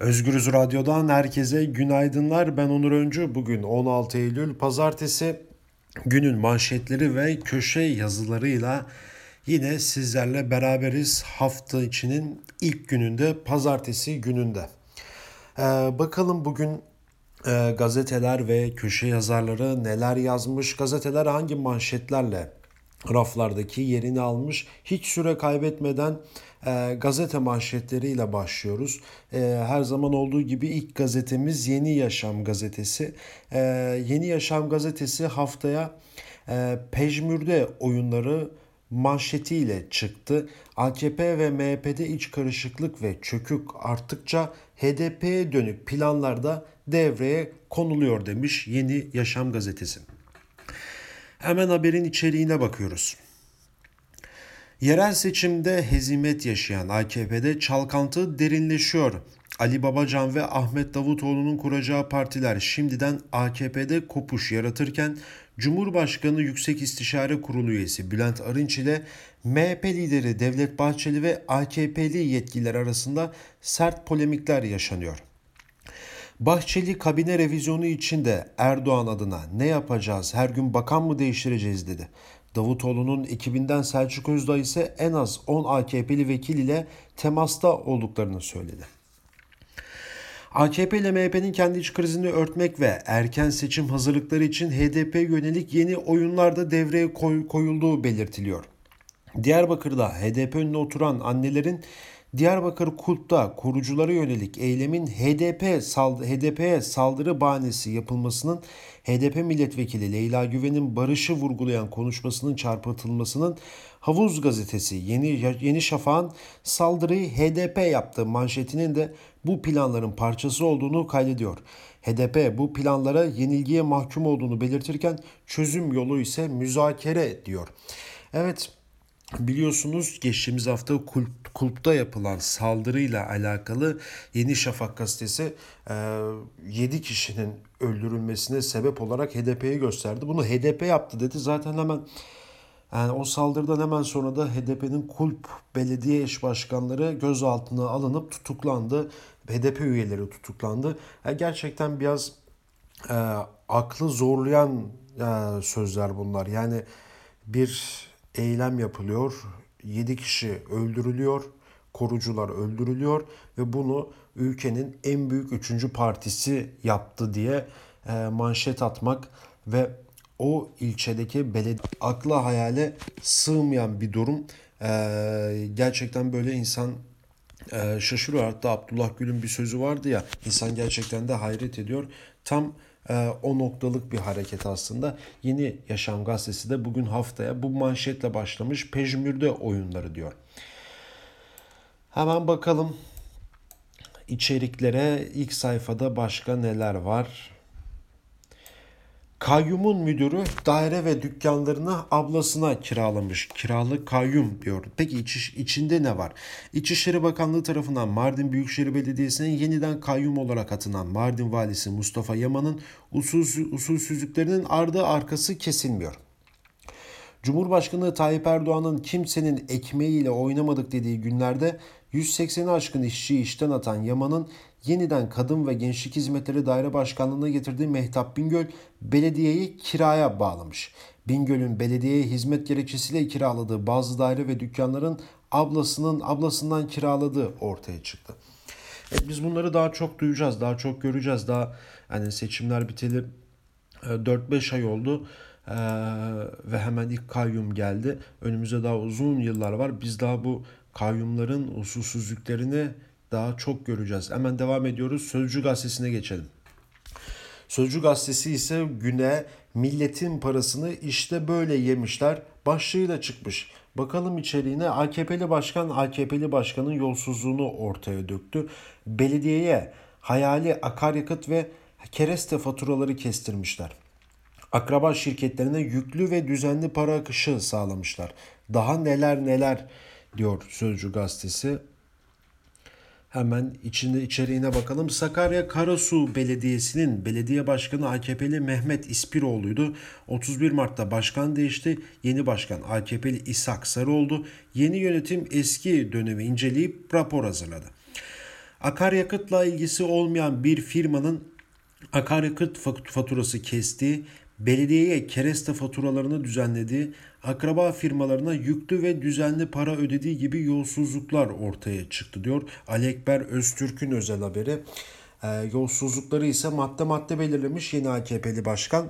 Özgürüz Radyo'dan herkese günaydınlar. Ben Onur Öncü. Bugün 16 Eylül Pazartesi günün manşetleri ve köşe yazılarıyla yine sizlerle beraberiz. Hafta içinin ilk gününde, pazartesi gününde. Ee, bakalım bugün e, gazeteler ve köşe yazarları neler yazmış, gazeteler hangi manşetlerle raflardaki yerini almış. Hiç süre kaybetmeden e, gazete manşetleriyle başlıyoruz. E, her zaman olduğu gibi ilk gazetemiz Yeni Yaşam gazetesi. E, Yeni Yaşam gazetesi haftaya e, pejmürde oyunları manşetiyle çıktı. AKP ve MHP'de iç karışıklık ve çökük arttıkça HDP'ye dönük planlarda devreye konuluyor demiş Yeni Yaşam gazetesi. Hemen haberin içeriğine bakıyoruz. Yerel seçimde hezimet yaşayan AKP'de çalkantı derinleşiyor. Ali Babacan ve Ahmet Davutoğlu'nun kuracağı partiler şimdiden AKP'de kopuş yaratırken Cumhurbaşkanı Yüksek İstişare Kurulu üyesi Bülent Arınç ile MHP lideri Devlet Bahçeli ve AKP'li yetkililer arasında sert polemikler yaşanıyor. Bahçeli kabine revizyonu için de Erdoğan adına ne yapacağız her gün bakan mı değiştireceğiz dedi. Davutoğlu'nun ekibinden Selçuk Özdağ ise en az 10 AKP'li vekil ile temasta olduklarını söyledi. AKP ile MHP'nin kendi iç krizini örtmek ve erken seçim hazırlıkları için HDP yönelik yeni oyunlar da devreye koyulduğu belirtiliyor. Diyarbakır'da HDP önüne oturan annelerin Diyarbakır Kulp'ta koruculara yönelik eylemin HDP sald HDP'ye saldırı bahanesi yapılmasının HDP milletvekili Leyla Güven'in barışı vurgulayan konuşmasının çarpıtılmasının Havuz gazetesi Yeni Yeni Şafak'ın saldırıyı HDP yaptığı manşetinin de bu planların parçası olduğunu kaydediyor. HDP bu planlara yenilgiye mahkum olduğunu belirtirken çözüm yolu ise müzakere diyor. Evet Biliyorsunuz geçtiğimiz hafta kulp, kulpta yapılan saldırıyla alakalı Yeni Şafak gazetesi e, 7 kişinin öldürülmesine sebep olarak HDP'yi gösterdi. Bunu HDP yaptı dedi. Zaten hemen yani o saldırıdan hemen sonra da HDP'nin kulp belediye eş başkanları gözaltına alınıp tutuklandı. HDP üyeleri tutuklandı. Yani gerçekten biraz e, aklı zorlayan e, sözler bunlar. Yani bir eylem yapılıyor. 7 kişi öldürülüyor. Korucular öldürülüyor ve bunu ülkenin en büyük üçüncü partisi yaptı diye e, manşet atmak ve o ilçedeki belediye akla hayale sığmayan bir durum. E, gerçekten böyle insan e, şaşırıyor. Hatta Abdullah Gül'ün bir sözü vardı ya insan gerçekten de hayret ediyor. Tam o noktalık bir hareket aslında. Yeni Yaşam Gazetesi de bugün haftaya bu manşetle başlamış pejmürde oyunları diyor. Hemen bakalım içeriklere ilk sayfada başka neler var? Kayyumun müdürü daire ve dükkanlarını ablasına kiralamış. Kiralık kayyum diyor. Peki iç, içinde ne var? İçişleri Bakanlığı tarafından Mardin Büyükşehir Belediyesi'ne yeniden kayyum olarak atanan Mardin Valisi Mustafa Yaman'ın usul, usulsüzlüklerinin ardı arkası kesilmiyor. Cumhurbaşkanı Tayyip Erdoğan'ın kimsenin ekmeğiyle oynamadık dediği günlerde 180'i aşkın işçiyi işten atan Yaman'ın yeniden Kadın ve Gençlik Hizmetleri Daire Başkanlığı'na getirdiği Mehtap Bingöl belediyeyi kiraya bağlamış. Bingöl'ün belediyeye hizmet gerekçesiyle kiraladığı bazı daire ve dükkanların ablasının ablasından kiraladığı ortaya çıktı. Evet, biz bunları daha çok duyacağız, daha çok göreceğiz. Daha hani seçimler biteli 4-5 ay oldu. Ee, ve hemen ilk kayyum geldi. Önümüzde daha uzun yıllar var. Biz daha bu kayyumların usulsüzlüklerini daha çok göreceğiz. Hemen devam ediyoruz. Sözcü gazetesine geçelim. Sözcü gazetesi ise güne milletin parasını işte böyle yemişler başlığıyla çıkmış. Bakalım içeriğine AKP'li başkan AKP'li başkanın yolsuzluğunu ortaya döktü. Belediyeye hayali akaryakıt ve kereste faturaları kestirmişler. Akraba şirketlerine yüklü ve düzenli para akışı sağlamışlar. Daha neler neler diyor Sözcü gazetesi. Hemen içinde içeriğine bakalım. Sakarya Karasu Belediyesi'nin belediye başkanı AKP'li Mehmet İspiroğlu'ydu. 31 Mart'ta başkan değişti. Yeni başkan AKP'li İshak Sarıoğlu. Yeni yönetim eski dönemi inceleyip rapor hazırladı. Akaryakıtla ilgisi olmayan bir firmanın akaryakıt faturası kestiği, belediyeye kereste faturalarını düzenlediği, akraba firmalarına yüklü ve düzenli para ödediği gibi yolsuzluklar ortaya çıktı diyor Alekber Öztürk'ün özel haberi. E, yolsuzlukları ise madde madde belirlemiş yeni AKP'li başkan.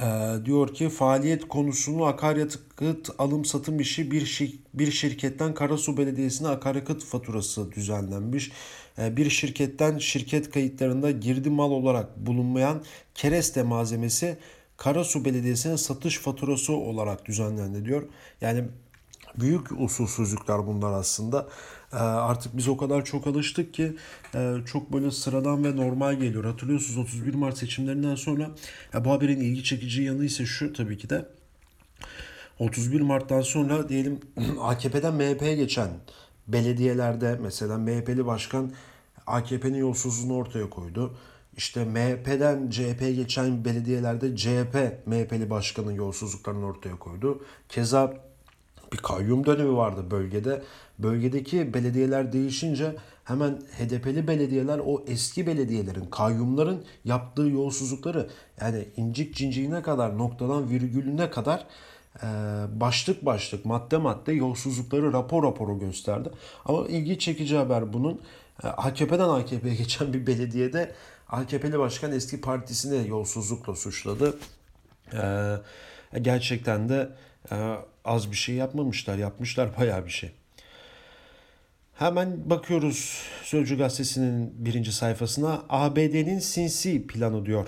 E, diyor ki faaliyet konusunu akaryakıt alım satım işi bir, şir bir şirketten Karasu Belediyesi'ne akaryakıt faturası düzenlenmiş. E, bir şirketten şirket kayıtlarında girdi mal olarak bulunmayan kereste malzemesi Karasu Belediyesi'ne satış faturası olarak düzenlendi diyor. Yani büyük usulsüzlükler bunlar aslında. Ee, artık biz o kadar çok alıştık ki e, çok böyle sıradan ve normal geliyor. Hatırlıyorsunuz 31 Mart seçimlerinden sonra ya bu haberin ilgi çekici yanı ise şu tabii ki de 31 Mart'tan sonra diyelim AKP'den MHP'ye geçen belediyelerde mesela MHP'li başkan AKP'nin yolsuzluğunu ortaya koydu. İşte MHP'den CHP'ye geçen belediyelerde CHP MHP'li başkanın yolsuzluklarını ortaya koydu. Keza bir kayyum dönemi vardı bölgede. Bölgedeki belediyeler değişince hemen HDP'li belediyeler o eski belediyelerin, kayyumların yaptığı yolsuzlukları yani incik cinciğine kadar, noktadan virgülüne kadar başlık başlık, madde madde yolsuzlukları rapor raporu gösterdi. Ama ilgi çekici haber bunun. AKP'den AKP'ye geçen bir belediyede AKP'li başkan eski partisini yolsuzlukla suçladı. Ee, gerçekten de e, az bir şey yapmamışlar. Yapmışlar bayağı bir şey. Hemen bakıyoruz Sözcü Gazetesi'nin birinci sayfasına. ABD'nin sinsi planı diyor.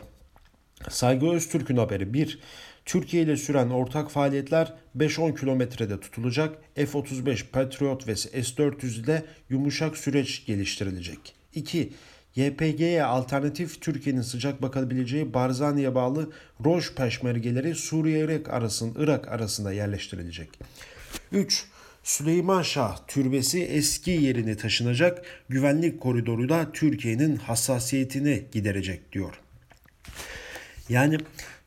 Saygı Öztürk'ün haberi 1. Türkiye ile süren ortak faaliyetler 5-10 kilometrede tutulacak. F-35 Patriot ve S-400 ile yumuşak süreç geliştirilecek. 2. YPG'ye alternatif Türkiye'nin sıcak bakabileceği Barzani'ye bağlı Roj peşmergeleri Suriye-Irak arasında, Irak arasında yerleştirilecek. 3. Süleyman Şah türbesi eski yerine taşınacak. Güvenlik koridoru da Türkiye'nin hassasiyetini giderecek diyor. Yani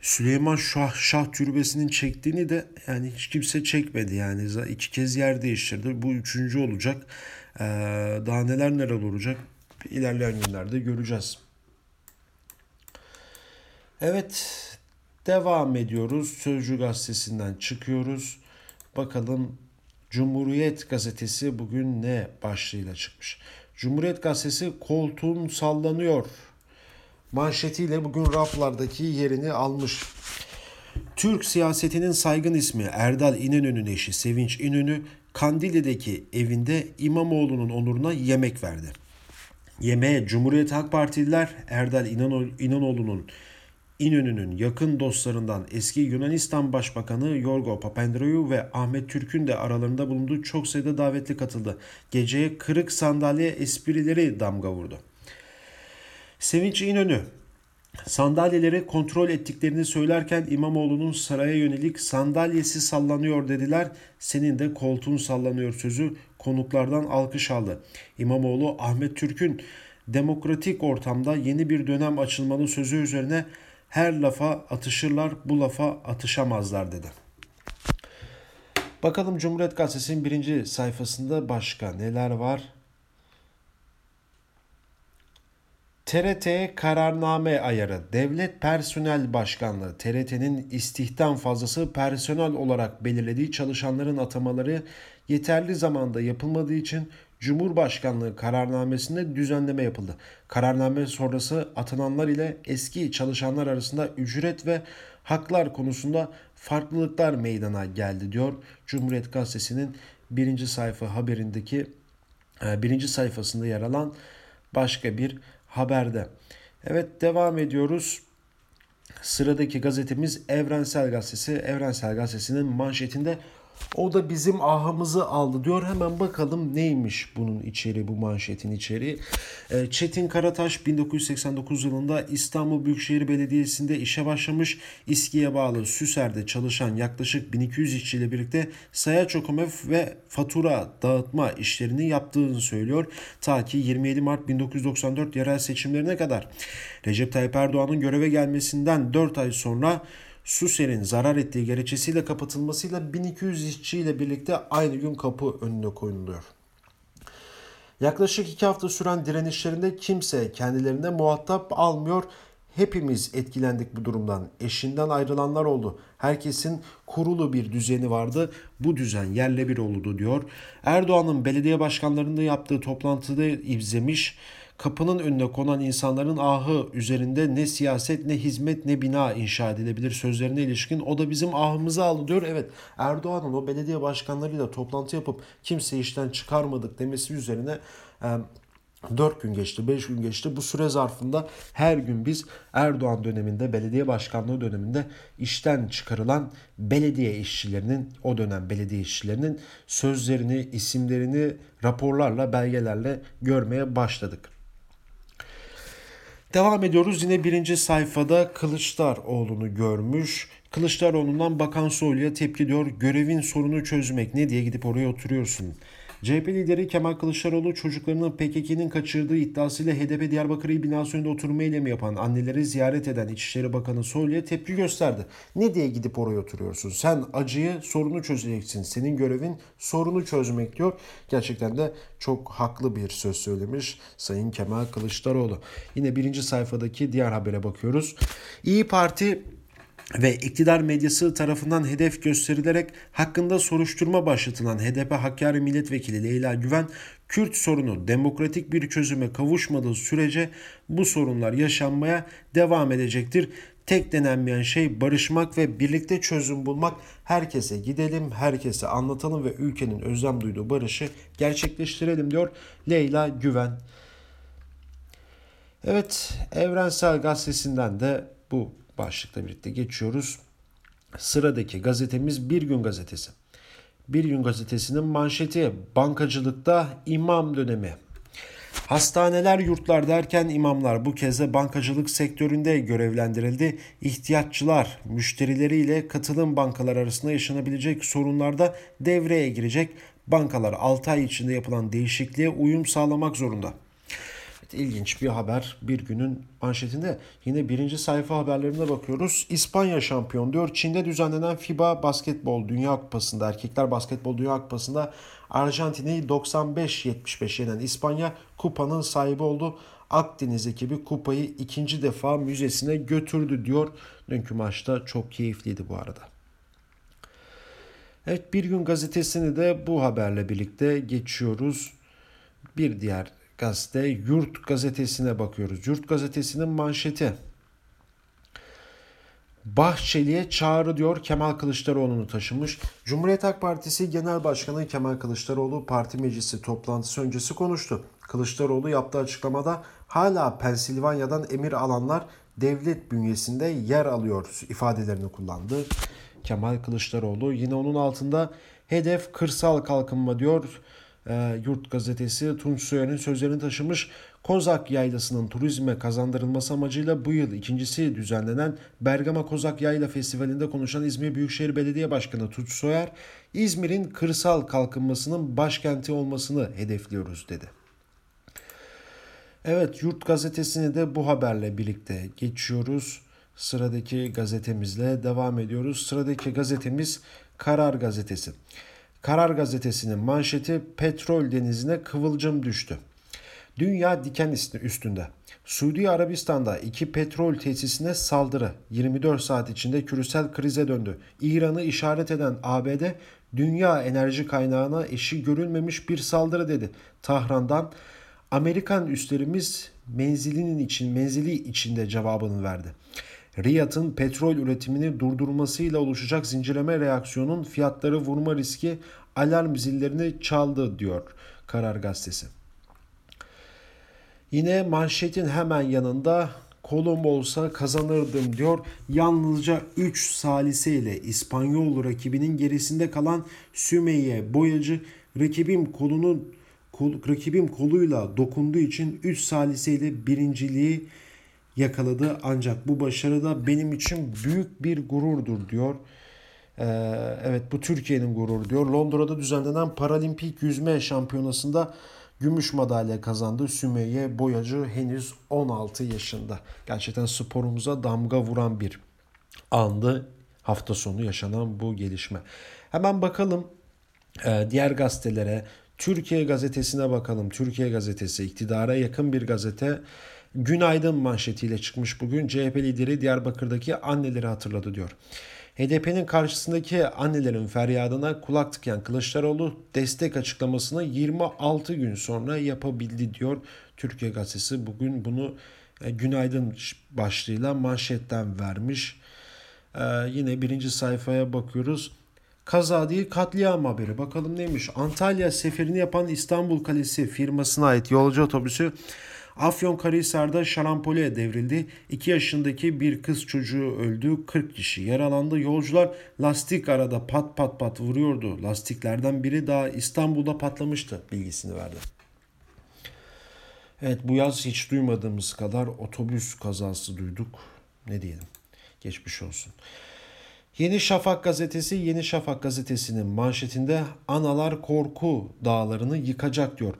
Süleyman Şah, Şah türbesinin çektiğini de yani hiç kimse çekmedi yani iki kez yer değiştirdi. Bu üçüncü olacak. Ee, daha neler neler olacak ilerleyen günlerde göreceğiz. Evet devam ediyoruz. Sözcü gazetesinden çıkıyoruz. Bakalım Cumhuriyet gazetesi bugün ne başlığıyla çıkmış. Cumhuriyet gazetesi koltuğun sallanıyor manşetiyle bugün raflardaki yerini almış. Türk siyasetinin saygın ismi Erdal İnönü'nün eşi Sevinç İnönü Kandili'deki evinde İmamoğlu'nun onuruna yemek verdi. Yemeğe Cumhuriyet Halk Partililer Erdal İnanoğlu'nun İnönü'nün yakın dostlarından eski Yunanistan Başbakanı Yorgo Papandreou ve Ahmet Türk'ün de aralarında bulunduğu çok sayıda davetli katıldı. Geceye kırık sandalye esprileri damga vurdu. Sevinç İnönü sandalyeleri kontrol ettiklerini söylerken İmamoğlu'nun saraya yönelik sandalyesi sallanıyor dediler. Senin de koltuğun sallanıyor sözü konuklardan alkış aldı. İmamoğlu Ahmet Türk'ün demokratik ortamda yeni bir dönem açılmalı sözü üzerine her lafa atışırlar bu lafa atışamazlar dedi. Bakalım Cumhuriyet Gazetesi'nin birinci sayfasında başka neler var? TRT kararname ayarı. Devlet Personel Başkanlığı TRT'nin istihdam fazlası personel olarak belirlediği çalışanların atamaları yeterli zamanda yapılmadığı için Cumhurbaşkanlığı kararnamesinde düzenleme yapıldı. Kararname sonrası atananlar ile eski çalışanlar arasında ücret ve haklar konusunda farklılıklar meydana geldi diyor Cumhuriyet Gazetesi'nin birinci sayfa haberindeki e, birinci sayfasında yer alan başka bir haberde. Evet devam ediyoruz. Sıradaki gazetemiz Evrensel Gazetesi. Evrensel Gazetesi'nin manşetinde o da bizim ahımızı aldı diyor. Hemen bakalım neymiş bunun içeriği, bu manşetin içeriği. Ee, Çetin Karataş 1989 yılında İstanbul Büyükşehir Belediyesi'nde işe başlamış. İSKİ'ye bağlı Süser'de çalışan yaklaşık 1200 işçiyle birlikte sayaç okuma ve fatura dağıtma işlerini yaptığını söylüyor. Ta ki 27 Mart 1994 yerel seçimlerine kadar. Recep Tayyip Erdoğan'ın göreve gelmesinden 4 ay sonra Suser'in zarar ettiği gerekçesiyle kapatılmasıyla 1200 işçiyle birlikte aynı gün kapı önüne koyuluyor. Yaklaşık iki hafta süren direnişlerinde kimse kendilerine muhatap almıyor. Hepimiz etkilendik bu durumdan. Eşinden ayrılanlar oldu. Herkesin kurulu bir düzeni vardı. Bu düzen yerle bir oldu diyor. Erdoğan'ın belediye başkanlarında yaptığı toplantıda izlemiş. Kapının önüne konan insanların ahı üzerinde ne siyaset ne hizmet ne bina inşa edilebilir sözlerine ilişkin o da bizim ahımızı aldı diyor. Evet Erdoğan'ın o belediye başkanlarıyla toplantı yapıp kimse işten çıkarmadık demesi üzerine 4 gün geçti, 5 gün geçti. Bu süre zarfında her gün biz Erdoğan döneminde, belediye başkanlığı döneminde işten çıkarılan belediye işçilerinin, o dönem belediye işçilerinin sözlerini, isimlerini raporlarla, belgelerle görmeye başladık. Devam ediyoruz. Yine birinci sayfada Kılıçdaroğlu'nu görmüş. Kılıçdaroğlu'ndan Bakan Soylu'ya tepki diyor. Görevin sorunu çözmek ne diye gidip oraya oturuyorsun. CHP lideri Kemal Kılıçdaroğlu çocuklarını PKK'nın kaçırdığı iddiasıyla HDP Diyarbakır İl binası önünde oturma eylemi yapan anneleri ziyaret eden İçişleri Bakanı Soylu'ya tepki gösterdi. Ne diye gidip oraya oturuyorsun? Sen acıyı sorunu çözeceksin. Senin görevin sorunu çözmek diyor. Gerçekten de çok haklı bir söz söylemiş Sayın Kemal Kılıçdaroğlu. Yine birinci sayfadaki diğer habere bakıyoruz. İyi Parti ve iktidar medyası tarafından hedef gösterilerek hakkında soruşturma başlatılan HDP Hakkari Milletvekili Leyla Güven, Kürt sorunu demokratik bir çözüme kavuşmadığı sürece bu sorunlar yaşanmaya devam edecektir. Tek denenmeyen şey barışmak ve birlikte çözüm bulmak. Herkese gidelim, herkese anlatalım ve ülkenin özlem duyduğu barışı gerçekleştirelim diyor Leyla Güven. Evet, Evrensel Gazetesi'nden de bu başlıkla birlikte geçiyoruz. Sıradaki gazetemiz Bir Gün Gazetesi. Bir Gün Gazetesi'nin manşeti bankacılıkta imam dönemi. Hastaneler, yurtlar derken imamlar bu kez de bankacılık sektöründe görevlendirildi. İhtiyaççılar müşterileriyle katılım bankalar arasında yaşanabilecek sorunlarda devreye girecek. Bankalar 6 ay içinde yapılan değişikliğe uyum sağlamak zorunda ilginç bir haber bir günün manşetinde. Yine birinci sayfa haberlerine bakıyoruz. İspanya şampiyon diyor. Çin'de düzenlenen FIBA Basketbol Dünya Kupası'nda erkekler basketbol Dünya Kupası'nda Arjantin'i 95-75 yenen İspanya kupanın sahibi oldu. Akdeniz ekibi kupayı ikinci defa müzesine götürdü diyor. Dünkü maçta çok keyifliydi bu arada. Evet bir gün gazetesini de bu haberle birlikte geçiyoruz. Bir diğer gazete Yurt gazetesine bakıyoruz. Yurt gazetesinin manşeti. Bahçeli'ye çağrı diyor Kemal Kılıçdaroğlu'nu taşımış. Cumhuriyet Halk Partisi Genel Başkanı Kemal Kılıçdaroğlu parti meclisi toplantısı öncesi konuştu. Kılıçdaroğlu yaptığı açıklamada hala Pensilvanya'dan emir alanlar devlet bünyesinde yer alıyor ifadelerini kullandı. Kemal Kılıçdaroğlu yine onun altında hedef kırsal kalkınma diyor e, Yurt gazetesi Tunç Soyer'in sözlerini taşımış. Kozak Yaylası'nın turizme kazandırılması amacıyla bu yıl ikincisi düzenlenen Bergama Kozak Yayla Festivali'nde konuşan İzmir Büyükşehir Belediye Başkanı Tunç Soyer, İzmir'in kırsal kalkınmasının başkenti olmasını hedefliyoruz dedi. Evet Yurt gazetesini de bu haberle birlikte geçiyoruz. Sıradaki gazetemizle devam ediyoruz. Sıradaki gazetemiz Karar Gazetesi. Karar gazetesinin manşeti petrol denizine kıvılcım düştü. Dünya diken üstünde. Suudi Arabistan'da iki petrol tesisine saldırı 24 saat içinde küresel krize döndü. İran'ı işaret eden ABD dünya enerji kaynağına eşi görülmemiş bir saldırı dedi. Tahran'dan Amerikan üstlerimiz menzilinin için menzili içinde cevabını verdi. Riyad'ın petrol üretimini durdurmasıyla oluşacak zincirleme reaksiyonun fiyatları vurma riski alarm zillerini çaldı diyor Karar Gazetesi. Yine manşetin hemen yanında kolum olsa kazanırdım diyor. Yalnızca 3 salise ile İspanyol rakibinin gerisinde kalan Sümeyye Boyacı rakibim kolunun kol, rakibim koluyla dokunduğu için 3 salise ile birinciliği yakaladı. Ancak bu başarı da benim için büyük bir gururdur diyor. Ee, evet bu Türkiye'nin gururu diyor. Londra'da düzenlenen Paralimpik yüzme şampiyonasında gümüş madalya kazandı. Sümeyye Boyacı henüz 16 yaşında. Gerçekten sporumuza damga vuran bir andı hafta sonu yaşanan bu gelişme. Hemen bakalım e, diğer gazetelere Türkiye gazetesine bakalım. Türkiye gazetesi iktidara yakın bir gazete. Günaydın manşetiyle çıkmış bugün. CHP lideri Diyarbakır'daki anneleri hatırladı diyor. HDP'nin karşısındaki annelerin feryadına kulak tıkayan Kılıçdaroğlu destek açıklamasını 26 gün sonra yapabildi diyor. Türkiye gazetesi bugün bunu e, günaydın başlığıyla manşetten vermiş. Ee, yine birinci sayfaya bakıyoruz. Kaza değil katliam haberi. Bakalım neymiş? Antalya seferini yapan İstanbul Kalesi firmasına ait yolcu otobüsü Afyonkarahisar'da şarampole devrildi. 2 yaşındaki bir kız çocuğu öldü. 40 kişi yaralandı. Yolcular lastik arada pat pat pat vuruyordu. Lastiklerden biri daha İstanbul'da patlamıştı bilgisini verdi. Evet bu yaz hiç duymadığımız kadar otobüs kazası duyduk. Ne diyelim? Geçmiş olsun. Yeni Şafak gazetesi Yeni Şafak gazetesinin manşetinde analar korku dağlarını yıkacak diyor.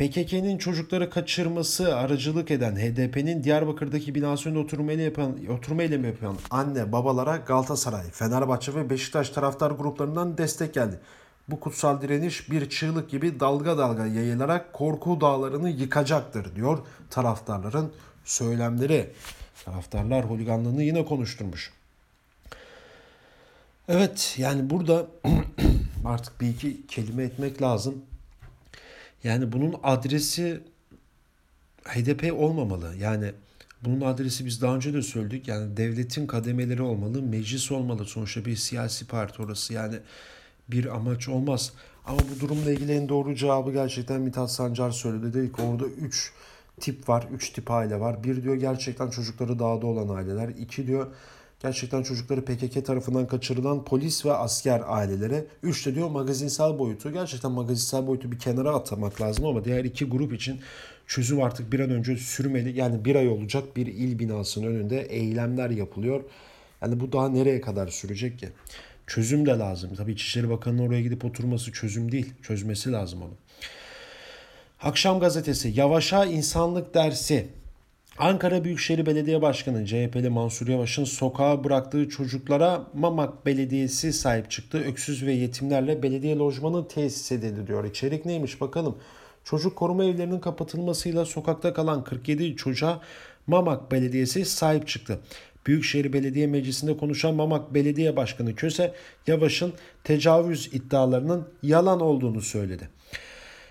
PKK'nin çocukları kaçırması aracılık eden HDP'nin Diyarbakır'daki binasında oturmayla yapan, oturma eylemi yapan anne babalara Galatasaray, Fenerbahçe ve Beşiktaş taraftar gruplarından destek geldi. Bu kutsal direniş bir çığlık gibi dalga dalga yayılarak korku dağlarını yıkacaktır diyor taraftarların söylemleri. Taraftarlar holiganlığını yine konuşturmuş. Evet yani burada artık bir iki kelime etmek lazım. Yani bunun adresi HDP olmamalı. Yani bunun adresi biz daha önce de söyledik. Yani devletin kademeleri olmalı, meclis olmalı. Sonuçta bir siyasi parti orası. Yani bir amaç olmaz. Ama bu durumla ilgili en doğru cevabı gerçekten Mithat Sancar söyledi. Dedi ki orada 3 tip var, 3 tip aile var. Bir diyor gerçekten çocukları dağda olan aileler. İki diyor gerçekten çocukları PKK tarafından kaçırılan polis ve asker ailelere. Üç de diyor magazinsel boyutu. Gerçekten magazinsel boyutu bir kenara atamak lazım ama diğer iki grup için çözüm artık bir an önce sürmeli. Yani bir ay olacak bir il binasının önünde eylemler yapılıyor. Yani bu daha nereye kadar sürecek ki? Çözüm de lazım. Tabii İçişleri Bakanı'nın oraya gidip oturması çözüm değil. Çözmesi lazım onu. Akşam gazetesi Yavaş'a insanlık dersi Ankara Büyükşehir Belediye Başkanı CHP'li Mansur Yavaş'ın sokağa bıraktığı çocuklara Mamak Belediyesi sahip çıktı. Öksüz ve yetimlerle belediye lojmanı tesis edildi diyor. İçerik neymiş bakalım. Çocuk koruma evlerinin kapatılmasıyla sokakta kalan 47 çocuğa Mamak Belediyesi sahip çıktı. Büyükşehir Belediye Meclisi'nde konuşan Mamak Belediye Başkanı Köse, Yavaş'ın tecavüz iddialarının yalan olduğunu söyledi.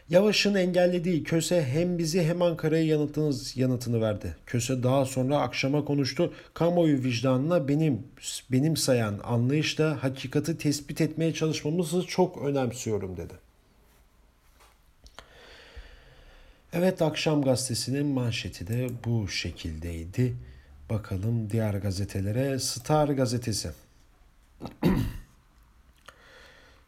Yavaş'ın engellediği Köse hem bizi hem Ankara'ya yanıtınız yanıtını verdi. Köse daha sonra akşama konuştu. Kamuoyu vicdanına benim benim sayan anlayışla hakikati tespit etmeye çalışmamızı çok önemsiyorum dedi. Evet akşam gazetesinin manşeti de bu şekildeydi. Bakalım diğer gazetelere. Star gazetesi.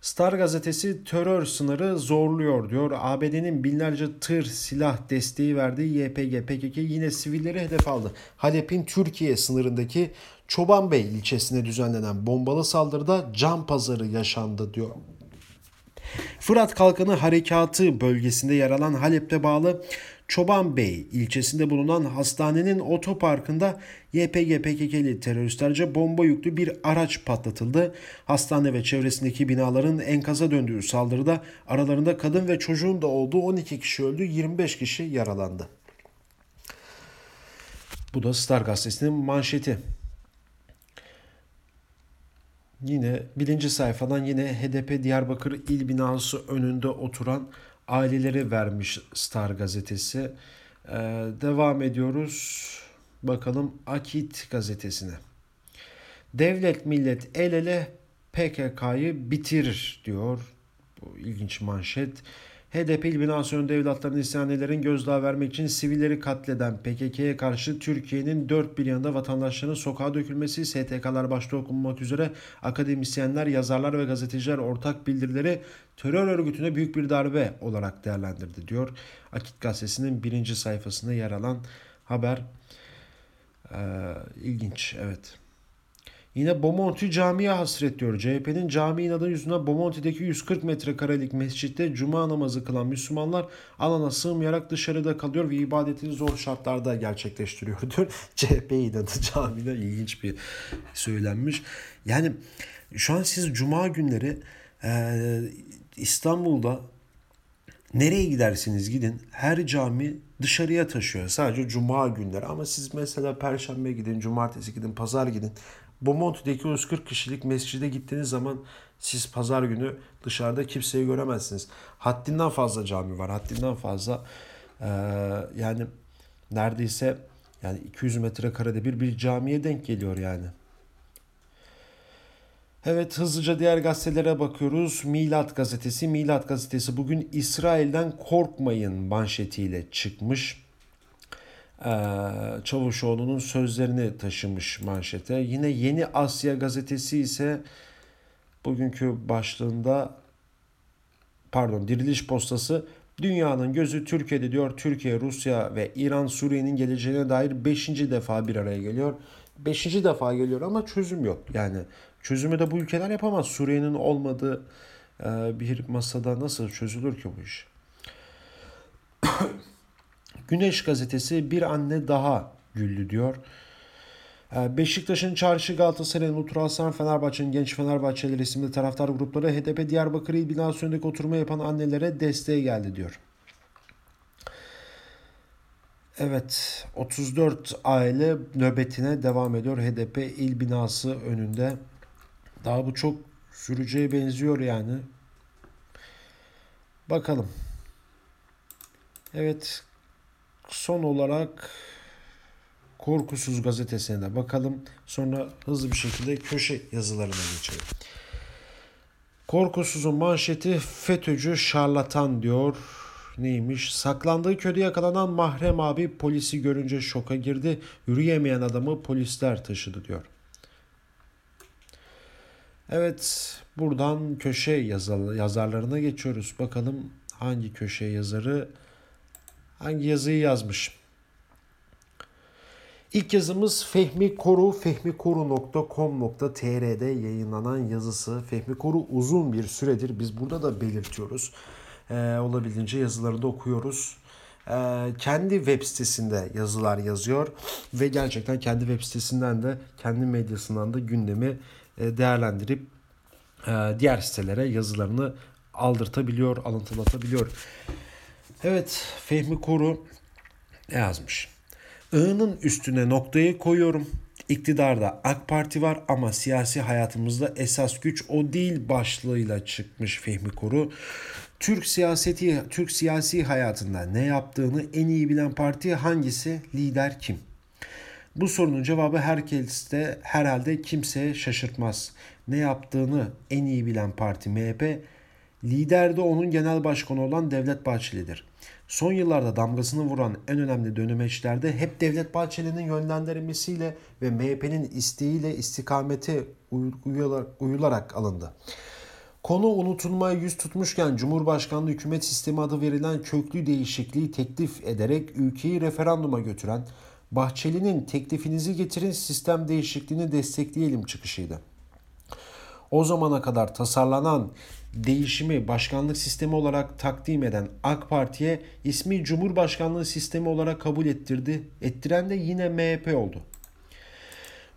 Star gazetesi terör sınırı zorluyor diyor. ABD'nin binlerce tır silah desteği verdiği YPG PKK yine sivilleri hedef aldı. Halep'in Türkiye sınırındaki Çobanbey ilçesine düzenlenen bombalı saldırıda can pazarı yaşandı diyor. Fırat Kalkanı Harekatı bölgesinde yer alan Halep'te bağlı Çoban Bey ilçesinde bulunan hastanenin otoparkında YPG PKK'li teröristlerce bomba yüklü bir araç patlatıldı. Hastane ve çevresindeki binaların enkaza döndüğü saldırıda aralarında kadın ve çocuğun da olduğu 12 kişi öldü, 25 kişi yaralandı. Bu da Star gazetesinin manşeti. Yine birinci sayfadan yine HDP Diyarbakır il binası önünde oturan aileleri vermiş Star gazetesi. Ee, devam ediyoruz. Bakalım Akit gazetesine. Devlet millet el ele PKK'yı bitirir diyor. Bu ilginç manşet. HDP İl Binası önünde evlatlarını isyanelerin gözdağı vermek için sivilleri katleden PKK'ye karşı Türkiye'nin dört bir yanında vatandaşların sokağa dökülmesi, STK'lar başta okunmak üzere akademisyenler, yazarlar ve gazeteciler ortak bildirileri terör örgütüne büyük bir darbe olarak değerlendirdi diyor. Akit gazetesinin birinci sayfasında yer alan haber. Ee, ilginç evet. Yine Bomonti camiye hasret diyor. CHP'nin cami inadı yüzünden Bomonti'deki 140 metrekarelik mescitte cuma namazı kılan Müslümanlar alana sığmayarak dışarıda kalıyor ve ibadetini zor şartlarda gerçekleştiriyor diyor. CHP inadı camide ilginç bir söylenmiş. Yani şu an siz cuma günleri e, İstanbul'da Nereye gidersiniz gidin her cami dışarıya taşıyor. Sadece cuma günleri ama siz mesela perşembe gidin, cumartesi gidin, pazar gidin. Bomonti'deki 140 kişilik mescide gittiğiniz zaman siz pazar günü dışarıda kimseyi göremezsiniz. Haddinden fazla cami var. Haddinden fazla ee, yani neredeyse yani 200 metrekarede bir bir camiye denk geliyor yani. Evet hızlıca diğer gazetelere bakıyoruz. Milat gazetesi. Milat gazetesi bugün İsrail'den korkmayın manşetiyle çıkmış. Ee, Çavuşoğlu'nun sözlerini taşımış manşete. Yine Yeni Asya gazetesi ise bugünkü başlığında pardon Diriliş Postası Dünyanın gözü Türkiye'de diyor. Türkiye, Rusya ve İran Suriye'nin geleceğine dair 5. defa bir araya geliyor. 5. defa geliyor ama çözüm yok. Yani çözümü de bu ülkeler yapamaz. Suriye'nin olmadığı e, bir masada nasıl çözülür ki bu iş? Güneş gazetesi bir anne daha güldü diyor. E, Beşiktaş'ın Çarşı Galatasaray'ın Ultra Fenerbahçe'nin Genç Fenerbahçeleri isimli taraftar grupları HDP Diyarbakır İl binası önündeki oturma yapan annelere desteğe geldi diyor. Evet 34 aile nöbetine devam ediyor HDP il binası önünde. Daha bu çok süreceğe benziyor yani. Bakalım. Evet son olarak Korkusuz gazetesine de bakalım. Sonra hızlı bir şekilde köşe yazılarına geçelim. Korkusuz'un manşeti FETÖ'cü şarlatan diyor. Neymiş? Saklandığı köyde yakalanan mahrem abi polisi görünce şoka girdi. Yürüyemeyen adamı polisler taşıdı diyor. Evet buradan köşe yazarlarına geçiyoruz. Bakalım hangi köşe yazarı hangi yazıyı yazmış. İlk yazımız Fehmi Koru, fehmikoru.com.tr'de yayınlanan yazısı. Fehmi Koru uzun bir süredir biz burada da belirtiyoruz. Ee, olabildiğince yazıları da okuyoruz. Ee, kendi web sitesinde yazılar yazıyor ve gerçekten kendi web sitesinden de kendi medyasından da gündemi e, değerlendirip e, diğer sitelere yazılarını aldırtabiliyor, alıntılatabiliyor. Evet, Fehmi Koru yazmış? I'nın üstüne noktayı koyuyorum. İktidarda AK Parti var ama siyasi hayatımızda esas güç o değil başlığıyla çıkmış Fehmi Koru. Türk siyaseti, Türk siyasi hayatında ne yaptığını en iyi bilen parti hangisi? Lider kim? Bu sorunun cevabı herkeste herhalde kimseye şaşırtmaz. Ne yaptığını en iyi bilen parti MHP, lider de onun genel başkanı olan Devlet Bahçeli'dir. Son yıllarda damgasını vuran en önemli dönemeçlerde hep Devlet Bahçeli'nin yönlendirilmesiyle ve MHP'nin isteğiyle istikamete uyularak, alındı. Konu unutulmaya yüz tutmuşken Cumhurbaşkanlığı hükümet sistemi adı verilen köklü değişikliği teklif ederek ülkeyi referanduma götüren Bahçeli'nin teklifinizi getirin sistem değişikliğini destekleyelim çıkışıydı. O zamana kadar tasarlanan değişimi başkanlık sistemi olarak takdim eden AK Parti'ye ismi Cumhurbaşkanlığı sistemi olarak kabul ettirdi. Ettiren de yine MHP oldu.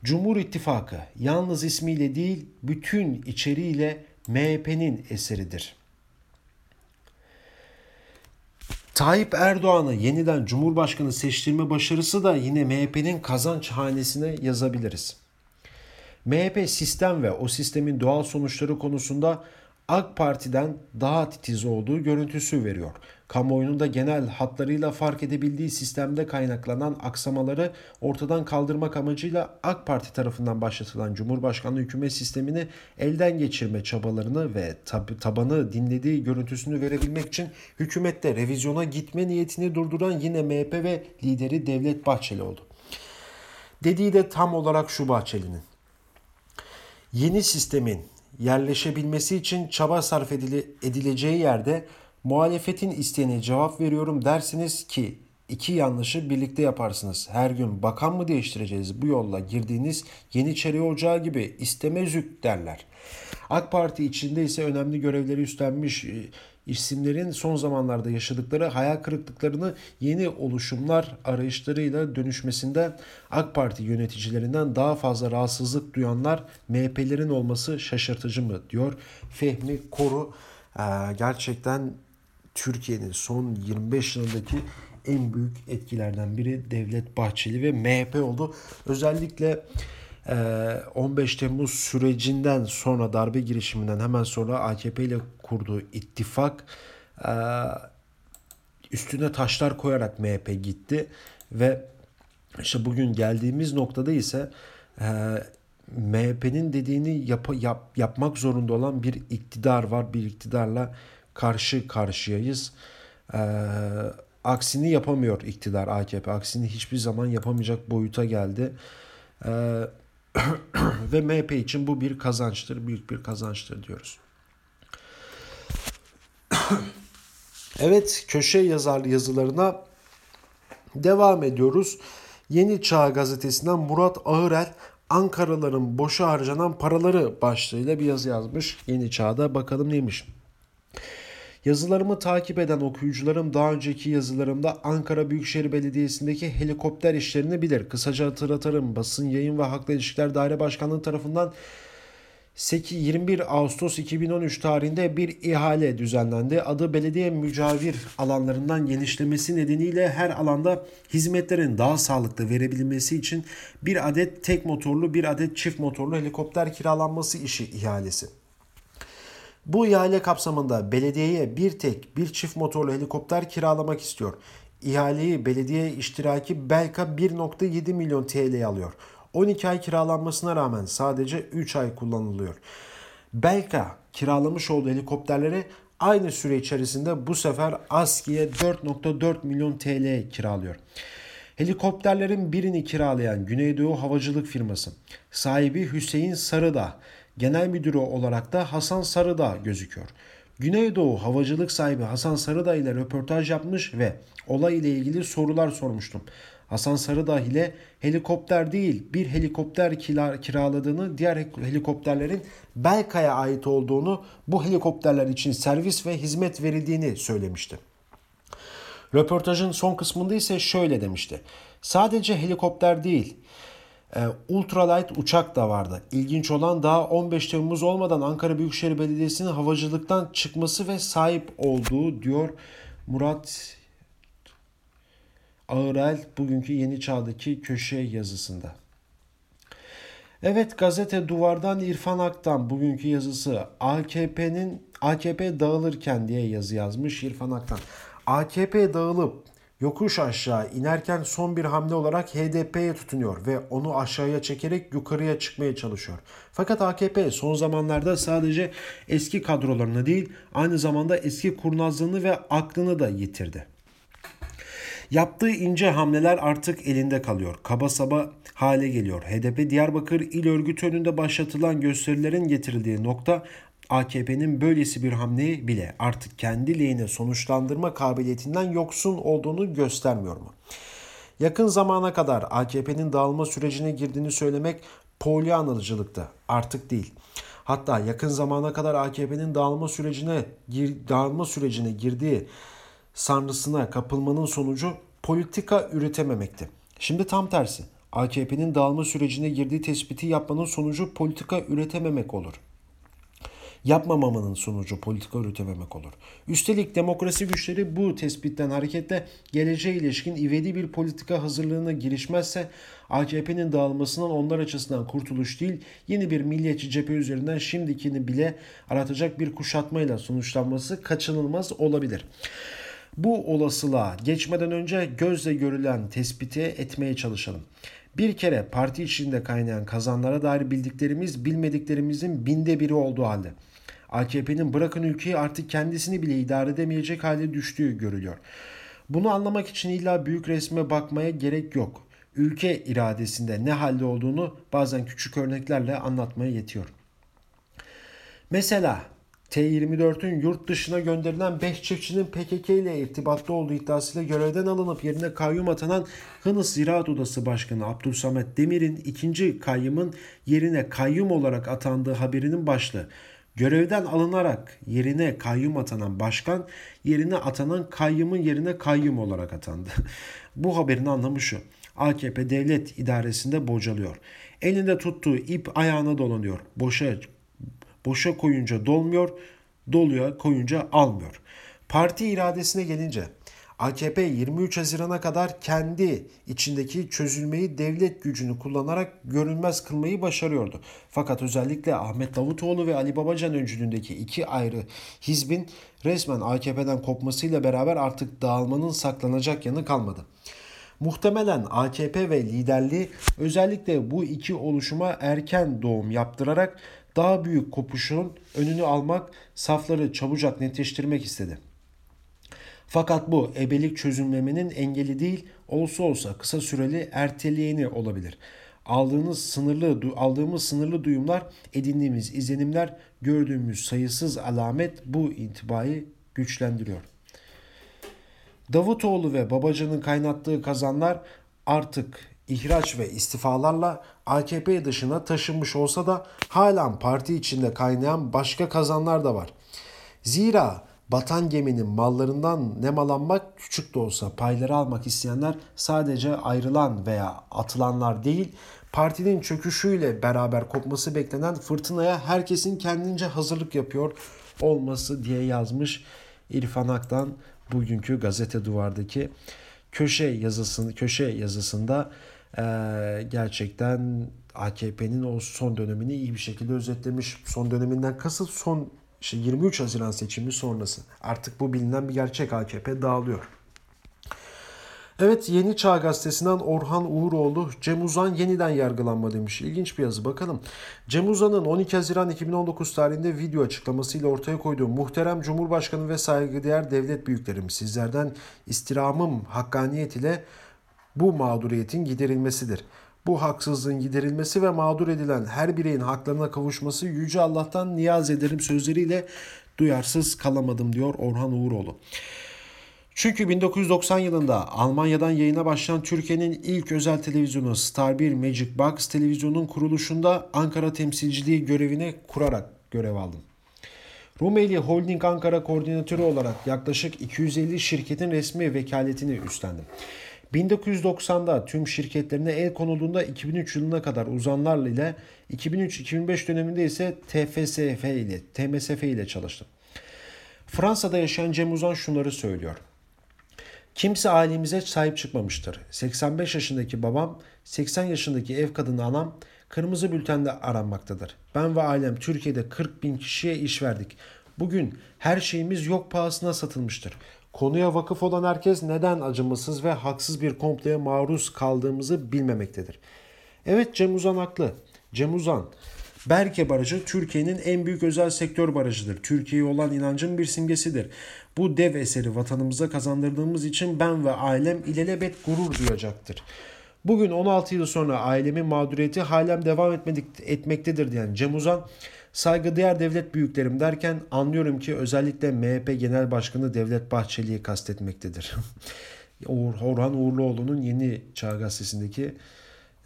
Cumhur İttifakı yalnız ismiyle değil bütün içeriğiyle MHP'nin eseridir. Tayyip Erdoğan'ı yeniden Cumhurbaşkanı seçtirme başarısı da yine MHP'nin kazanç hanesine yazabiliriz. MHP sistem ve o sistemin doğal sonuçları konusunda AK Parti'den daha titiz olduğu görüntüsü veriyor. Kamuoyunun da genel hatlarıyla fark edebildiği sistemde kaynaklanan aksamaları ortadan kaldırmak amacıyla AK Parti tarafından başlatılan Cumhurbaşkanlığı hükümet sistemini elden geçirme çabalarını ve tab- tabanı dinlediği görüntüsünü verebilmek için hükümette revizyona gitme niyetini durduran yine MHP ve lideri Devlet Bahçeli oldu. Dediği de tam olarak şu Bahçeli'nin. Yeni sistemin yerleşebilmesi için çaba sarf edileceği yerde muhalefetin isteğine cevap veriyorum dersiniz ki iki yanlışı birlikte yaparsınız. Her gün bakan mı değiştireceğiz bu yolla girdiğiniz Yeniçeri Ocağı gibi istemezük derler. AK Parti içinde ise önemli görevleri üstlenmiş isimlerin son zamanlarda yaşadıkları hayal kırıklıklarını yeni oluşumlar arayışlarıyla dönüşmesinde AK Parti yöneticilerinden daha fazla rahatsızlık duyanlar MHP'lerin olması şaşırtıcı mı diyor Fehmi Koru. Ee, gerçekten Türkiye'nin son 25 yılındaki en büyük etkilerden biri Devlet Bahçeli ve MHP oldu. Özellikle 15 Temmuz sürecinden sonra darbe girişiminden hemen sonra AKP ile kurduğu ittifak üstüne taşlar koyarak MHP gitti ve işte bugün geldiğimiz noktada ise MHP'nin dediğini yap, yap, yapmak zorunda olan bir iktidar var. Bir iktidarla karşı karşıyayız. Ee, aksini yapamıyor iktidar AKP. Aksini hiçbir zaman yapamayacak boyuta geldi. Ee, ve MHP için bu bir kazançtır. Büyük bir kazançtır diyoruz. evet köşe yazar yazılarına devam ediyoruz. Yeni Çağ gazetesinden Murat Ağırel Ankaraların boşa harcanan paraları başlığıyla bir yazı yazmış. Yeni Çağ'da bakalım neymiş. Yazılarımı takip eden okuyucularım daha önceki yazılarımda Ankara Büyükşehir Belediyesi'ndeki helikopter işlerini bilir. Kısaca hatırlatırım. Basın Yayın ve Halkla İlişkiler Daire Başkanlığı tarafından 21 Ağustos 2013 tarihinde bir ihale düzenlendi. Adı belediye mücavir alanlarından genişlemesi nedeniyle her alanda hizmetlerin daha sağlıklı verebilmesi için bir adet tek motorlu bir adet çift motorlu helikopter kiralanması işi ihalesi. Bu ihale kapsamında belediyeye bir tek bir çift motorlu helikopter kiralamak istiyor. İhaleyi belediye iştiraki Belka 1.7 milyon TL'ye alıyor. 12 ay kiralanmasına rağmen sadece 3 ay kullanılıyor. Belka kiralamış olduğu helikopterleri aynı süre içerisinde bu sefer ASKİ'ye 4.4 milyon TL kiralıyor. Helikopterlerin birini kiralayan Güneydoğu Havacılık Firması sahibi Hüseyin Sarıdağ, genel müdürü olarak da Hasan Sarıdağ gözüküyor. Güneydoğu Havacılık sahibi Hasan Sarıdağ ile röportaj yapmış ve olay ile ilgili sorular sormuştum. Hasan Sarıdağ ile helikopter değil bir helikopter kiraladığını, diğer helikopterlerin Belka'ya ait olduğunu, bu helikopterler için servis ve hizmet verildiğini söylemişti. Röportajın son kısmında ise şöyle demişti. Sadece helikopter değil, ultralight uçak da vardı. İlginç olan daha 15 Temmuz olmadan Ankara Büyükşehir Belediyesi'nin havacılıktan çıkması ve sahip olduğu diyor Murat Ağırel bugünkü Yeni Çağ'daki köşe yazısında. Evet gazete Duvar'dan İrfan Aktan bugünkü yazısı AKP'nin AKP dağılırken diye yazı yazmış İrfan Aktan. AKP dağılıp yokuş aşağı inerken son bir hamle olarak HDP'ye tutunuyor ve onu aşağıya çekerek yukarıya çıkmaya çalışıyor. Fakat AKP son zamanlarda sadece eski kadrolarını değil aynı zamanda eski kurnazlığını ve aklını da yitirdi. Yaptığı ince hamleler artık elinde kalıyor. Kaba saba hale geliyor. HDP Diyarbakır İl Örgütü önünde başlatılan gösterilerin getirildiği nokta AKP'nin böylesi bir hamleyi bile artık kendi lehine sonuçlandırma kabiliyetinden yoksun olduğunu göstermiyor mu? Yakın zamana kadar AKP'nin dağılma sürecine girdiğini söylemek polyanlıcılıktı. Artık değil. Hatta yakın zamana kadar AKP'nin dağılma sürecine gir, dağılma sürecine girdiği sanrısına kapılmanın sonucu politika üretememekti. Şimdi tam tersi. AKP'nin dağılma sürecine girdiği tespiti yapmanın sonucu politika üretememek olur. Yapmamamanın sonucu politika üretememek olur. Üstelik demokrasi güçleri bu tespitten hareketle geleceğe ilişkin ivedi bir politika hazırlığına girişmezse AKP'nin dağılmasından onlar açısından kurtuluş değil, yeni bir milliyetçi cephe üzerinden şimdikini bile aratacak bir kuşatmayla sonuçlanması kaçınılmaz olabilir. Bu olasılığa geçmeden önce gözle görülen tespiti etmeye çalışalım. Bir kere parti içinde kaynayan kazanlara dair bildiklerimiz bilmediklerimizin binde biri olduğu halde. AKP'nin bırakın ülkeyi artık kendisini bile idare edemeyecek hale düştüğü görülüyor. Bunu anlamak için illa büyük resme bakmaya gerek yok. Ülke iradesinde ne halde olduğunu bazen küçük örneklerle anlatmaya yetiyor. Mesela T-24'ün yurt dışına gönderilen 5 çiftçinin PKK ile irtibatlı olduğu iddiasıyla görevden alınıp yerine kayyum atanan Hınıs Ziraat Odası Başkanı Abdülsamet Demir'in ikinci kayyımın yerine kayyum olarak atandığı haberinin başlığı. Görevden alınarak yerine kayyum atanan başkan yerine atanan kayyumun yerine kayyum olarak atandı. Bu haberin anlamı şu. AKP devlet idaresinde bocalıyor. Elinde tuttuğu ip ayağına dolanıyor. Boşa boşa koyunca dolmuyor, doluya koyunca almıyor. Parti iradesine gelince AKP 23 Haziran'a kadar kendi içindeki çözülmeyi devlet gücünü kullanarak görünmez kılmayı başarıyordu. Fakat özellikle Ahmet Davutoğlu ve Ali Babacan öncülüğündeki iki ayrı hizbin resmen AKP'den kopmasıyla beraber artık dağılmanın saklanacak yanı kalmadı. Muhtemelen AKP ve liderliği özellikle bu iki oluşuma erken doğum yaptırarak daha büyük kopuşun önünü almak, safları çabucak netleştirmek istedi. Fakat bu ebelik çözümlemenin engeli değil, olsa olsa kısa süreli erteleyeni olabilir. Aldığınız sınırlı aldığımız sınırlı duyumlar, edindiğimiz izlenimler, gördüğümüz sayısız alamet bu intibayı güçlendiriyor. Davutoğlu ve Babacan'ın kaynattığı kazanlar artık ihraç ve istifalarla AKP dışına taşınmış olsa da halen parti içinde kaynayan başka kazanlar da var. Zira batan geminin mallarından nemalanmak küçük de olsa payları almak isteyenler sadece ayrılan veya atılanlar değil, partinin çöküşüyle beraber kopması beklenen fırtınaya herkesin kendince hazırlık yapıyor olması diye yazmış İrfan Ak'tan bugünkü gazete duvardaki köşe yazısını köşe yazısında e, gerçekten AKP'nin o son dönemini iyi bir şekilde özetlemiş. Son döneminden kasıt son işte 23 Haziran seçimi sonrası. Artık bu bilinen bir gerçek AKP dağılıyor. Evet Yeni Çağ Gazetesi'nden Orhan Uğuroğlu Cem Uzan yeniden yargılanma demiş. İlginç bir yazı bakalım. Cem Uzan'ın 12 Haziran 2019 tarihinde video açıklamasıyla ortaya koyduğu muhterem Cumhurbaşkanı ve saygıdeğer devlet büyüklerim sizlerden istirhamım hakkaniyet ile bu mağduriyetin giderilmesidir. Bu haksızlığın giderilmesi ve mağdur edilen her bireyin haklarına kavuşması Yüce Allah'tan niyaz ederim sözleriyle duyarsız kalamadım diyor Orhan Uğuroğlu. Çünkü 1990 yılında Almanya'dan yayına başlayan Türkiye'nin ilk özel televizyonu Star 1 Magic Box televizyonun kuruluşunda Ankara temsilciliği görevine kurarak görev aldım. Rumeli Holding Ankara koordinatörü olarak yaklaşık 250 şirketin resmi vekaletini üstlendim. 1990'da tüm şirketlerine el konulduğunda 2003 yılına kadar uzanlarla ile 2003-2005 döneminde ise TFSF ile TMSF ile çalıştım. Fransa'da yaşayan Cem Uzan şunları söylüyor. Kimse ailemize sahip çıkmamıştır. 85 yaşındaki babam, 80 yaşındaki ev kadını anam kırmızı bültende aranmaktadır. Ben ve ailem Türkiye'de 40 bin kişiye iş verdik. Bugün her şeyimiz yok pahasına satılmıştır. Konuya vakıf olan herkes neden acımasız ve haksız bir kompleye maruz kaldığımızı bilmemektedir. Evet Cem Uzan haklı. Cem Uzan, Berke Barajı Türkiye'nin en büyük özel sektör barajıdır. Türkiye'ye olan inancın bir simgesidir. Bu dev eseri vatanımıza kazandırdığımız için ben ve ailem ilelebet gurur duyacaktır. Bugün 16 yıl sonra ailemin mağduriyeti halem devam etmedik, etmektedir diyen Cem Uzan, saygıdeğer devlet büyüklerim derken anlıyorum ki özellikle MHP Genel Başkanı Devlet Bahçeli'yi kastetmektedir. Orhan Uğurluoğlu'nun Yeni Çağ Gazetesi'ndeki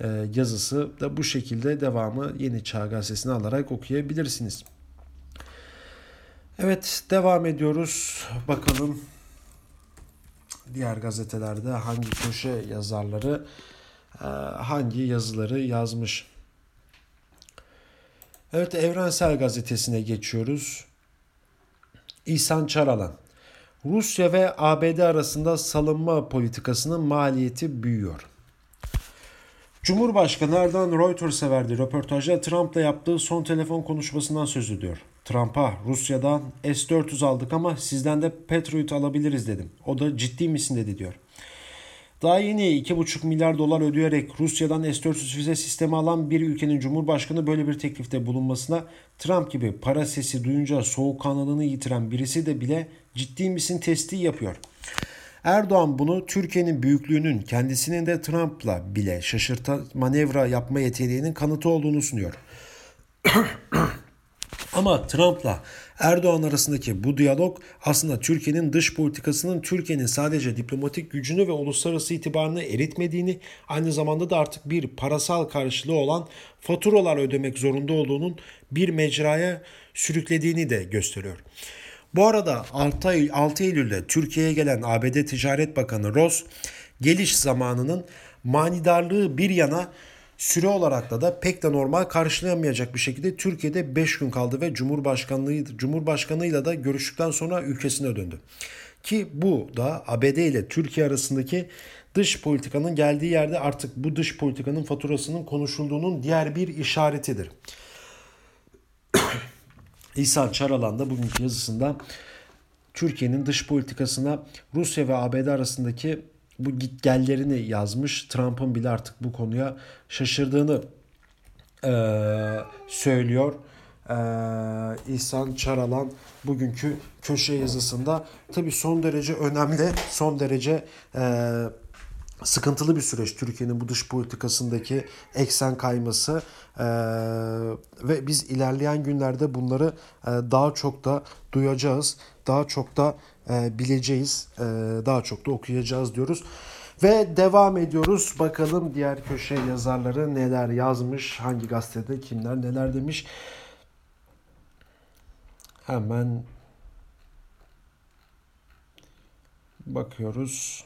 e, yazısı da bu şekilde devamı Yeni Çağ Gazetesi'ne alarak okuyabilirsiniz. Evet devam ediyoruz. Bakalım diğer gazetelerde hangi köşe yazarları e, hangi yazıları yazmış. Evet Evrensel Gazetesi'ne geçiyoruz. İhsan Çaralan. Rusya ve ABD arasında salınma politikasının maliyeti büyüyor. Cumhurbaşkanı Erdoğan Reuters'a verdiği röportajda Trump'la yaptığı son telefon konuşmasından söz ediyor. Trump'a Rusya'dan S-400 aldık ama sizden de Patriot alabiliriz dedim. O da ciddi misin dedi diyor. Daha yeni 2,5 milyar dolar ödeyerek Rusya'dan S-400 füze sistemi alan bir ülkenin cumhurbaşkanı böyle bir teklifte bulunmasına Trump gibi para sesi duyunca soğukkanlılığını yitiren birisi de bile ciddi misin testi yapıyor. Erdoğan bunu Türkiye'nin büyüklüğünün kendisinin de Trump'la bile şaşırtan manevra yapma yeteneğinin kanıtı olduğunu sunuyor. Ama Trump'la Erdoğan arasındaki bu diyalog aslında Türkiye'nin dış politikasının Türkiye'nin sadece diplomatik gücünü ve uluslararası itibarını eritmediğini, aynı zamanda da artık bir parasal karşılığı olan faturalar ödemek zorunda olduğunun bir mecraya sürüklediğini de gösteriyor. Bu arada 6, Eylül, 6 Eylül'de Türkiye'ye gelen ABD Ticaret Bakanı Ross, geliş zamanının manidarlığı bir yana Süre olarak da da pek de normal karşılayamayacak bir şekilde Türkiye'de 5 gün kaldı ve Cumhurbaşkanlığı Cumhurbaşkanıyla da görüştükten sonra ülkesine döndü. Ki bu da ABD ile Türkiye arasındaki dış politikanın geldiği yerde artık bu dış politikanın faturasının konuşulduğunun diğer bir işaretidir. İhsan Çaralan da bugünkü yazısında Türkiye'nin dış politikasına Rusya ve ABD arasındaki bu gitgellerini yazmış. Trump'ın bile artık bu konuya şaşırdığını e, söylüyor. E, İhsan Çaralan bugünkü köşe yazısında tabii son derece önemli, son derece e, sıkıntılı bir süreç Türkiye'nin bu dış politikasındaki eksen kayması ee, ve biz ilerleyen günlerde bunları e, daha çok da duyacağız, daha çok da e, bileceğiz, e, daha çok da okuyacağız diyoruz. Ve devam ediyoruz. Bakalım diğer köşe yazarları neler yazmış, hangi gazetede kimler neler demiş. Hemen bakıyoruz.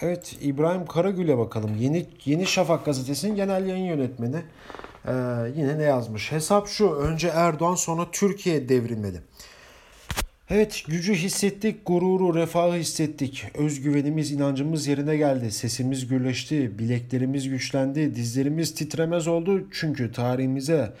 Evet İbrahim Karagül'e bakalım. Yeni Yeni Şafak gazetesinin genel yayın yönetmeni. Ee, yine ne yazmış? Hesap şu. Önce Erdoğan sonra Türkiye devrilmeli. Evet gücü hissettik, gururu, refahı hissettik. Özgüvenimiz, inancımız yerine geldi. Sesimiz gürleşti, bileklerimiz güçlendi, dizlerimiz titremez oldu. Çünkü tarihimize,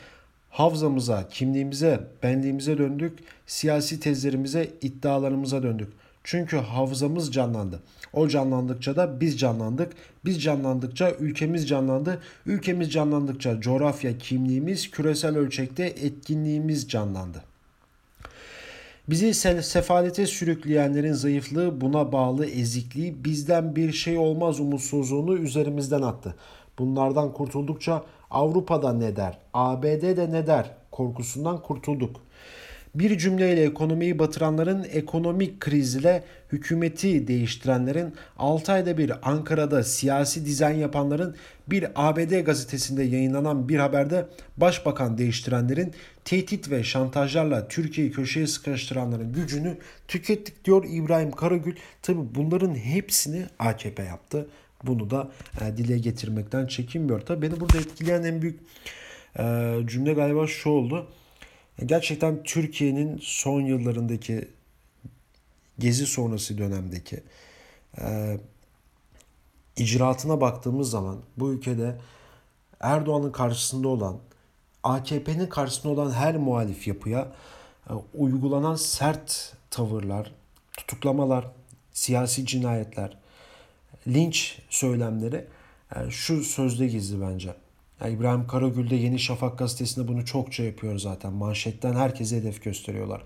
havzamıza, kimliğimize, benliğimize döndük. Siyasi tezlerimize, iddialarımıza döndük. Çünkü hafızamız canlandı. O canlandıkça da biz canlandık. Biz canlandıkça ülkemiz canlandı. Ülkemiz canlandıkça coğrafya kimliğimiz, küresel ölçekte etkinliğimiz canlandı. Bizi sefalete sürükleyenlerin zayıflığı, buna bağlı ezikliği, bizden bir şey olmaz umutsuzluğunu üzerimizden attı. Bunlardan kurtuldukça Avrupa'da ne der, ABD'de ne der korkusundan kurtulduk.'' Bir cümleyle ekonomiyi batıranların, ekonomik krizle hükümeti değiştirenlerin, 6 ayda bir Ankara'da siyasi dizayn yapanların, bir ABD gazetesinde yayınlanan bir haberde başbakan değiştirenlerin, tehdit ve şantajlarla Türkiye'yi köşeye sıkıştıranların gücünü tükettik diyor İbrahim Karagül. Tabi bunların hepsini AKP yaptı. Bunu da e, dile getirmekten çekinmiyor. Tabi beni burada etkileyen en büyük e, cümle galiba şu oldu. Gerçekten Türkiye'nin son yıllarındaki gezi sonrası dönemdeki e, icraatına baktığımız zaman bu ülkede Erdoğan'ın karşısında olan AKP'nin karşısında olan her muhalif yapıya e, uygulanan sert tavırlar, tutuklamalar, siyasi cinayetler, linç söylemleri e, şu sözde gizli bence. Yani İbrahim Karagül de Yeni Şafak gazetesinde bunu çokça yapıyor zaten. Manşetten herkese hedef gösteriyorlar.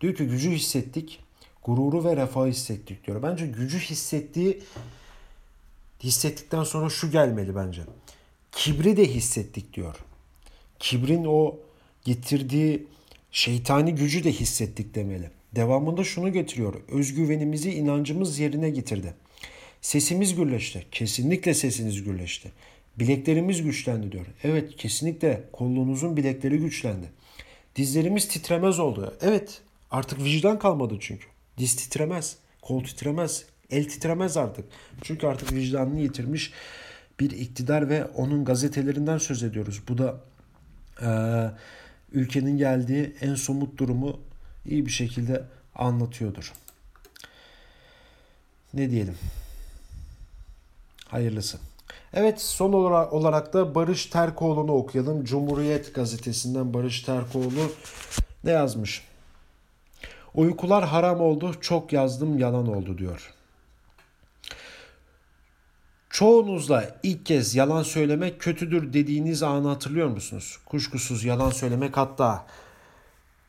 Diyor ki gücü hissettik, gururu ve refahı hissettik diyor. Bence gücü hissettiği hissettikten sonra şu gelmeli bence. Kibri de hissettik diyor. Kibrin o getirdiği şeytani gücü de hissettik demeli. Devamında şunu getiriyor. Özgüvenimizi, inancımız yerine getirdi. Sesimiz gürleşti. Kesinlikle sesiniz gürleşti. Bileklerimiz güçlendi diyor. Evet kesinlikle kolluğunuzun bilekleri güçlendi. Dizlerimiz titremez oldu. Evet artık vicdan kalmadı çünkü. Diz titremez, kol titremez, el titremez artık. Çünkü artık vicdanını yitirmiş bir iktidar ve onun gazetelerinden söz ediyoruz. Bu da e, ülkenin geldiği en somut durumu iyi bir şekilde anlatıyordur. Ne diyelim? Hayırlısı. Evet son olarak da Barış Terkoğlu'nu okuyalım. Cumhuriyet gazetesinden Barış Terkoğlu ne yazmış? Uykular haram oldu, çok yazdım yalan oldu diyor. Çoğunuzla ilk kez yalan söylemek kötüdür dediğiniz anı hatırlıyor musunuz? Kuşkusuz yalan söylemek hatta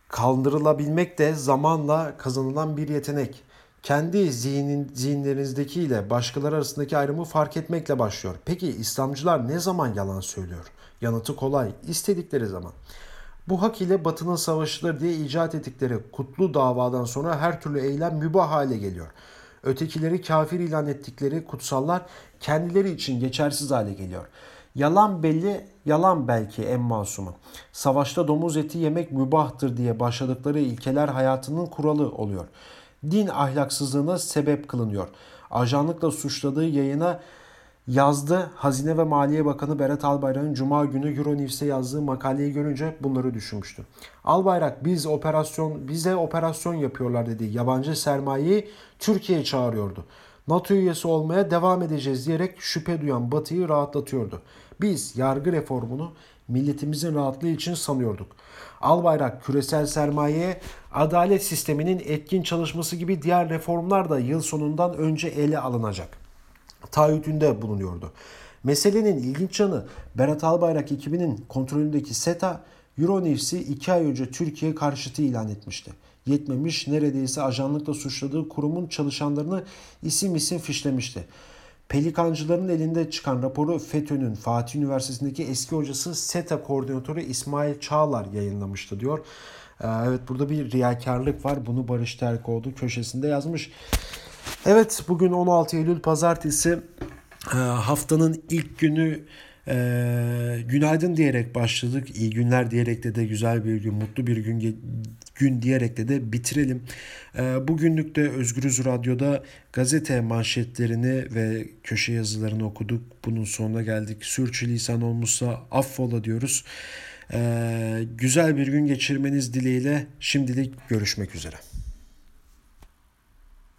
kaldırılabilmek de zamanla kazanılan bir yetenek kendi zihnin, zihinlerinizdeki ile başkaları arasındaki ayrımı fark etmekle başlıyor. Peki İslamcılar ne zaman yalan söylüyor? Yanıtı kolay, istedikleri zaman. Bu hak ile batının savaşıdır diye icat ettikleri kutlu davadan sonra her türlü eylem mübah hale geliyor. Ötekileri kafir ilan ettikleri kutsallar kendileri için geçersiz hale geliyor. Yalan belli, yalan belki en masumu. Savaşta domuz eti yemek mübahtır diye başladıkları ilkeler hayatının kuralı oluyor. Din ahlaksızlığına sebep kılınıyor. Ajanlıkla suçladığı yayına yazdı. Hazine ve Maliye Bakanı Berat Albayrak'ın Cuma günü Euronews'e yazdığı makaleyi görünce bunları düşünmüştü. Albayrak biz operasyon bize operasyon yapıyorlar dedi. Yabancı sermayeyi Türkiye'ye çağırıyordu. NATO üyesi olmaya devam edeceğiz diyerek şüphe duyan Batı'yı rahatlatıyordu. Biz yargı reformunu milletimizin rahatlığı için sanıyorduk. Albayrak küresel sermayeye adalet sisteminin etkin çalışması gibi diğer reformlar da yıl sonundan önce ele alınacak. Taahhütünde bulunuyordu. Meselenin ilginç yanı Berat Albayrak ekibinin kontrolündeki SETA Euronews'i 2 ay önce Türkiye karşıtı ilan etmişti. Yetmemiş neredeyse ajanlıkla suçladığı kurumun çalışanlarını isim isim fişlemişti. Pelikancıların elinde çıkan raporu FETÖ'nün Fatih Üniversitesi'ndeki eski hocası SETA koordinatörü İsmail Çağlar yayınlamıştı diyor. Ee, evet burada bir riyakarlık var. Bunu Barış Terkoğlu köşesinde yazmış. Evet bugün 16 Eylül pazartesi ee, haftanın ilk günü e, günaydın diyerek başladık. İyi günler diyerek de de güzel bir gün, mutlu bir gün gün diyerek de de bitirelim. E, bugünlük de Özgürüz Radyo'da gazete manşetlerini ve köşe yazılarını okuduk. Bunun sonuna geldik. Sürçülisan olmuşsa affola diyoruz. E, güzel bir gün geçirmeniz dileğiyle şimdilik görüşmek üzere.